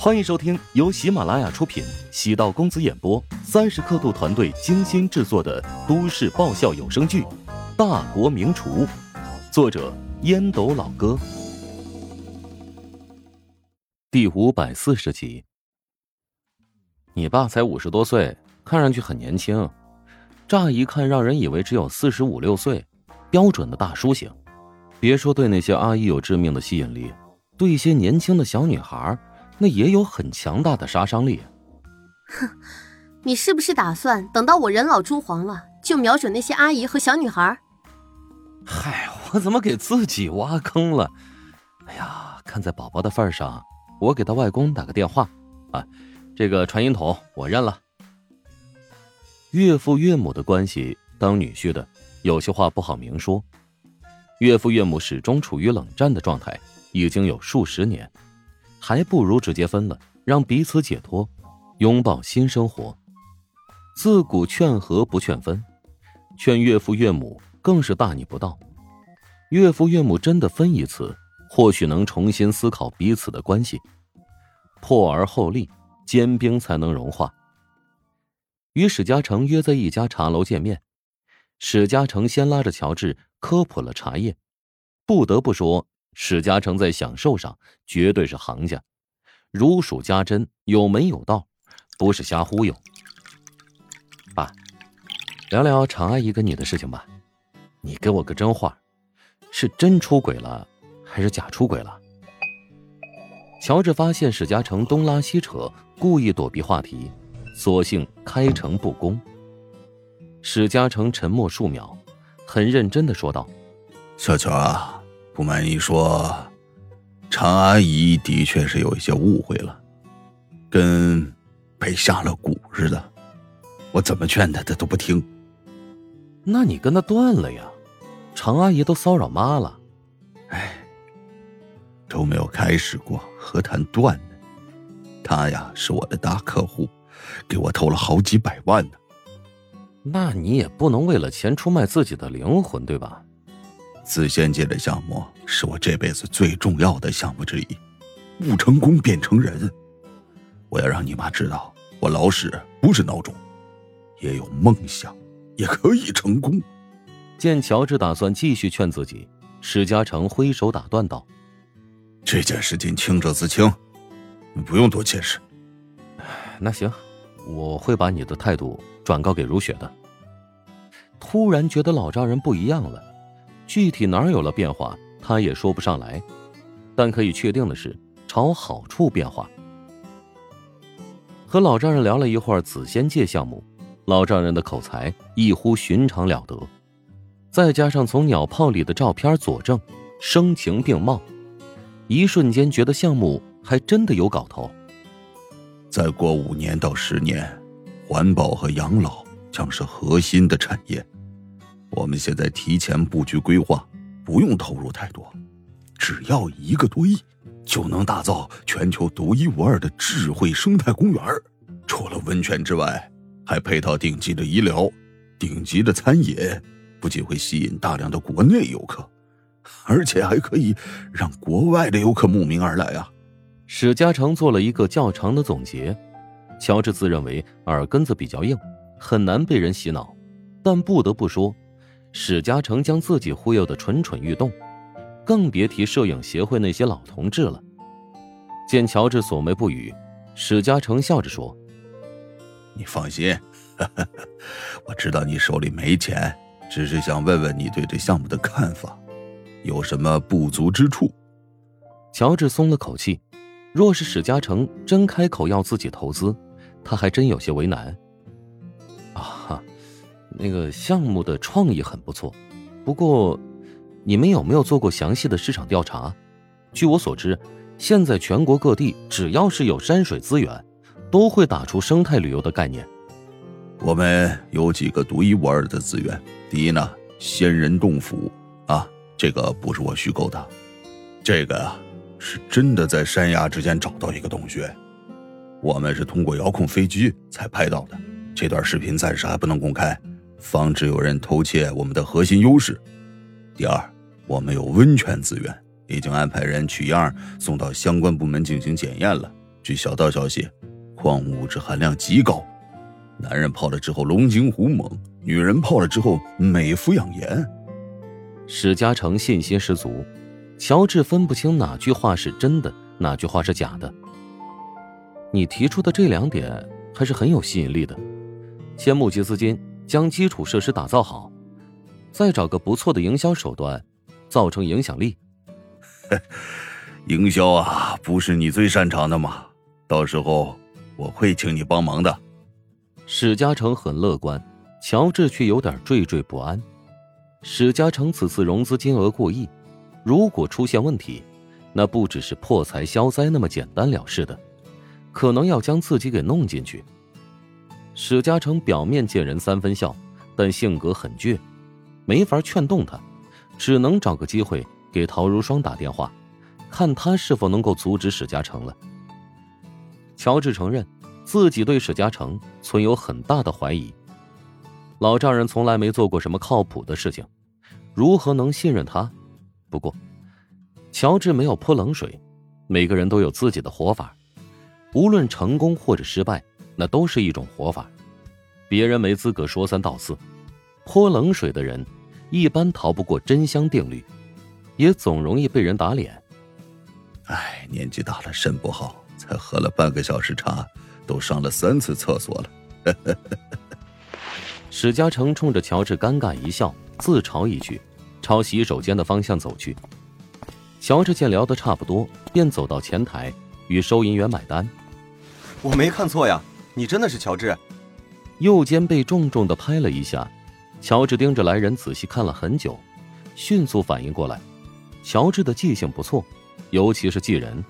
欢迎收听由喜马拉雅出品、喜道公子演播、三十刻度团队精心制作的都市爆笑有声剧《大国名厨》，作者烟斗老哥，第五百四十集。你爸才五十多岁，看上去很年轻，乍一看让人以为只有四十五六岁，标准的大叔型。别说对那些阿姨有致命的吸引力，对一些年轻的小女孩。那也有很强大的杀伤力。哼，你是不是打算等到我人老珠黄了，就瞄准那些阿姨和小女孩？嗨，我怎么给自己挖坑了？哎呀，看在宝宝的份上，我给他外公打个电话啊。这个传音筒我认了。岳父岳母的关系，当女婿的有些话不好明说。岳父岳母始终处于冷战的状态，已经有数十年。还不如直接分了，让彼此解脱，拥抱新生活。自古劝和不劝分，劝岳父岳母更是大逆不道。岳父岳母真的分一次，或许能重新思考彼此的关系。破而后立，坚冰才能融化。与史嘉诚约在一家茶楼见面，史嘉诚先拉着乔治科普了茶叶。不得不说。史嘉诚在享受上绝对是行家，如数家珍，有门有道，不是瞎忽悠。爸，聊聊常阿姨跟你的事情吧，你给我个真话，是真出轨了，还是假出轨了？乔治发现史嘉诚东拉西扯，故意躲避话题，索性开诚布公。史嘉诚沉默数秒，很认真的说道：“小乔啊。”不瞒你说，常阿姨的确是有一些误会了，跟被下了蛊似的。我怎么劝她，她都不听。那你跟她断了呀？常阿姨都骚扰妈了。哎，都没有开始过，何谈断呢？她呀是我的大客户，给我投了好几百万呢。那你也不能为了钱出卖自己的灵魂，对吧？自仙界的项目是我这辈子最重要的项目之一，不成功便成仁。我要让你妈知道，我老史不是孬种，也有梦想，也可以成功。见乔治打算继续劝自己，史嘉诚挥手打断道：“这件事情清者自清，你不用多解释。”那行，我会把你的态度转告给如雪的。突然觉得老丈人不一样了。具体哪儿有了变化，他也说不上来，但可以确定的是，朝好处变化。和老丈人聊了一会儿紫仙界项目，老丈人的口才异乎寻常了得，再加上从鸟炮里的照片佐证，声情并茂，一瞬间觉得项目还真的有搞头。再过五年到十年，环保和养老将是核心的产业。我们现在提前布局规划，不用投入太多，只要一个多亿，就能打造全球独一无二的智慧生态公园。除了温泉之外，还配套顶级的医疗、顶级的餐饮，不仅会吸引大量的国内游客，而且还可以让国外的游客慕名而来啊！史嘉诚做了一个较长的总结。乔治自认为耳根子比较硬，很难被人洗脑，但不得不说。史嘉诚将自己忽悠的蠢蠢欲动，更别提摄影协会那些老同志了。见乔治锁眉不语，史嘉诚笑着说：“你放心，我知道你手里没钱，只是想问问你对这项目的看法，有什么不足之处。”乔治松了口气。若是史嘉诚真开口要自己投资，他还真有些为难。啊。那个项目的创意很不错，不过，你们有没有做过详细的市场调查？据我所知，现在全国各地只要是有山水资源，都会打出生态旅游的概念。我们有几个独一无二的资源。第一呢，仙人洞府啊，这个不是我虚构的，这个啊是真的在山崖之间找到一个洞穴，我们是通过遥控飞机才拍到的。这段视频暂时还不能公开。防止有人偷窃我们的核心优势。第二，我们有温泉资源，已经安排人取样送到相关部门进行检验了，据小道消息，矿物质含量极高，男人泡了之后龙精虎猛，女人泡了之后美肤养颜。史嘉诚信心十足，乔治分不清哪句话是真的，哪句话是假的。你提出的这两点还是很有吸引力的，先募集资金，将基础设施打造好，再找个不错的营销手段，造成影响力。营销啊，不是你最擅长的吗？到时候我会请你帮忙的。史嘉诚很乐观，乔治却有点惴惴不安。史嘉诚此次融资金额过亿，如果出现问题，那不只是破财消灾那么简单了事的。可能要将自己给弄进去。史嘉诚表面见人三分笑，但性格很倔，没法劝动他，只能找个机会给陶如霜打电话，看他是否能够阻止史嘉诚了。乔治承认自己对史嘉诚存有很大的怀疑，老丈人从来没做过什么靠谱的事情，如何能信任他？不过，乔治没有泼冷水，每个人都有自己的活法。无论成功或者失败，那都是一种活法，别人没资格说三道四。泼冷水的人，一般逃不过真香定律，也总容易被人打脸。哎，年纪大了，肾不好，才喝了半个小时茶，都上了三次厕所了。史嘉诚冲着乔治尴尬一笑，自嘲一句，朝洗手间的方向走去。乔治见聊得差不多，便走到前台。与收银员买单，我没看错呀，你真的是乔治。右肩被重重的拍了一下，乔治盯着来人仔细看了很久，迅速反应过来，乔治的记性不错，尤其是记人，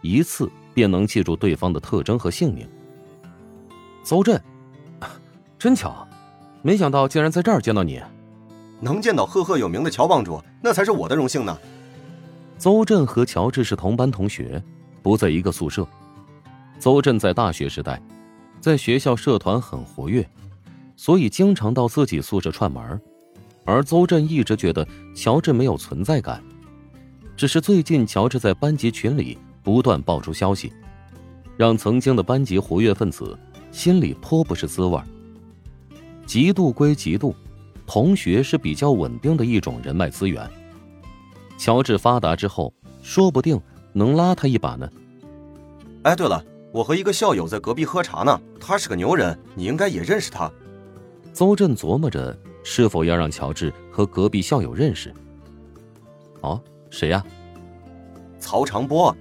一次便能记住对方的特征和姓名。邹震，真巧，没想到竟然在这儿见到你，能见到赫赫有名的乔帮主，那才是我的荣幸呢。邹震和乔治是同班同学。不在一个宿舍，邹震在大学时代，在学校社团很活跃，所以经常到自己宿舍串门而邹震一直觉得乔治没有存在感，只是最近乔治在班级群里不断爆出消息，让曾经的班级活跃分子心里颇不是滋味嫉妒归嫉妒，同学是比较稳定的一种人脉资源。乔治发达之后，说不定。能拉他一把呢？哎，对了，我和一个校友在隔壁喝茶呢，他是个牛人，你应该也认识他。邹震琢磨着是否要让乔治和隔壁校友认识。哦，谁呀？曹长波，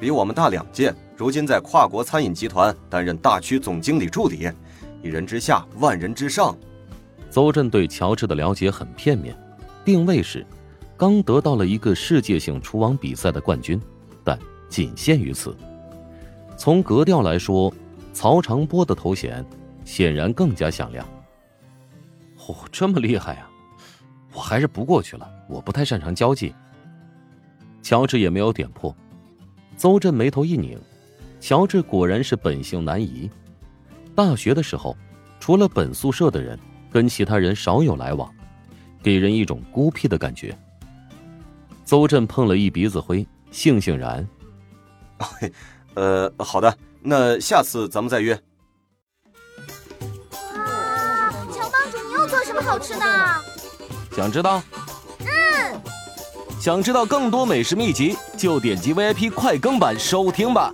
比我们大两届，如今在跨国餐饮集团担任大区总经理助理，一人之下，万人之上。邹震对乔治的了解很片面，定位是刚得到了一个世界性厨王比赛的冠军。但仅限于此。从格调来说，曹长波的头衔显然更加响亮。哦，这么厉害啊！我还是不过去了，我不太擅长交际。乔治也没有点破。邹震眉头一拧，乔治果然是本性难移。大学的时候，除了本宿舍的人，跟其他人少有来往，给人一种孤僻的感觉。邹震碰了一鼻子灰。悻悻然，呃，好的，那下次咱们再约。哇，乔帮主，你又做什么好吃的？想知道？嗯。想知道更多美食秘籍，就点击 VIP 快更版收听吧。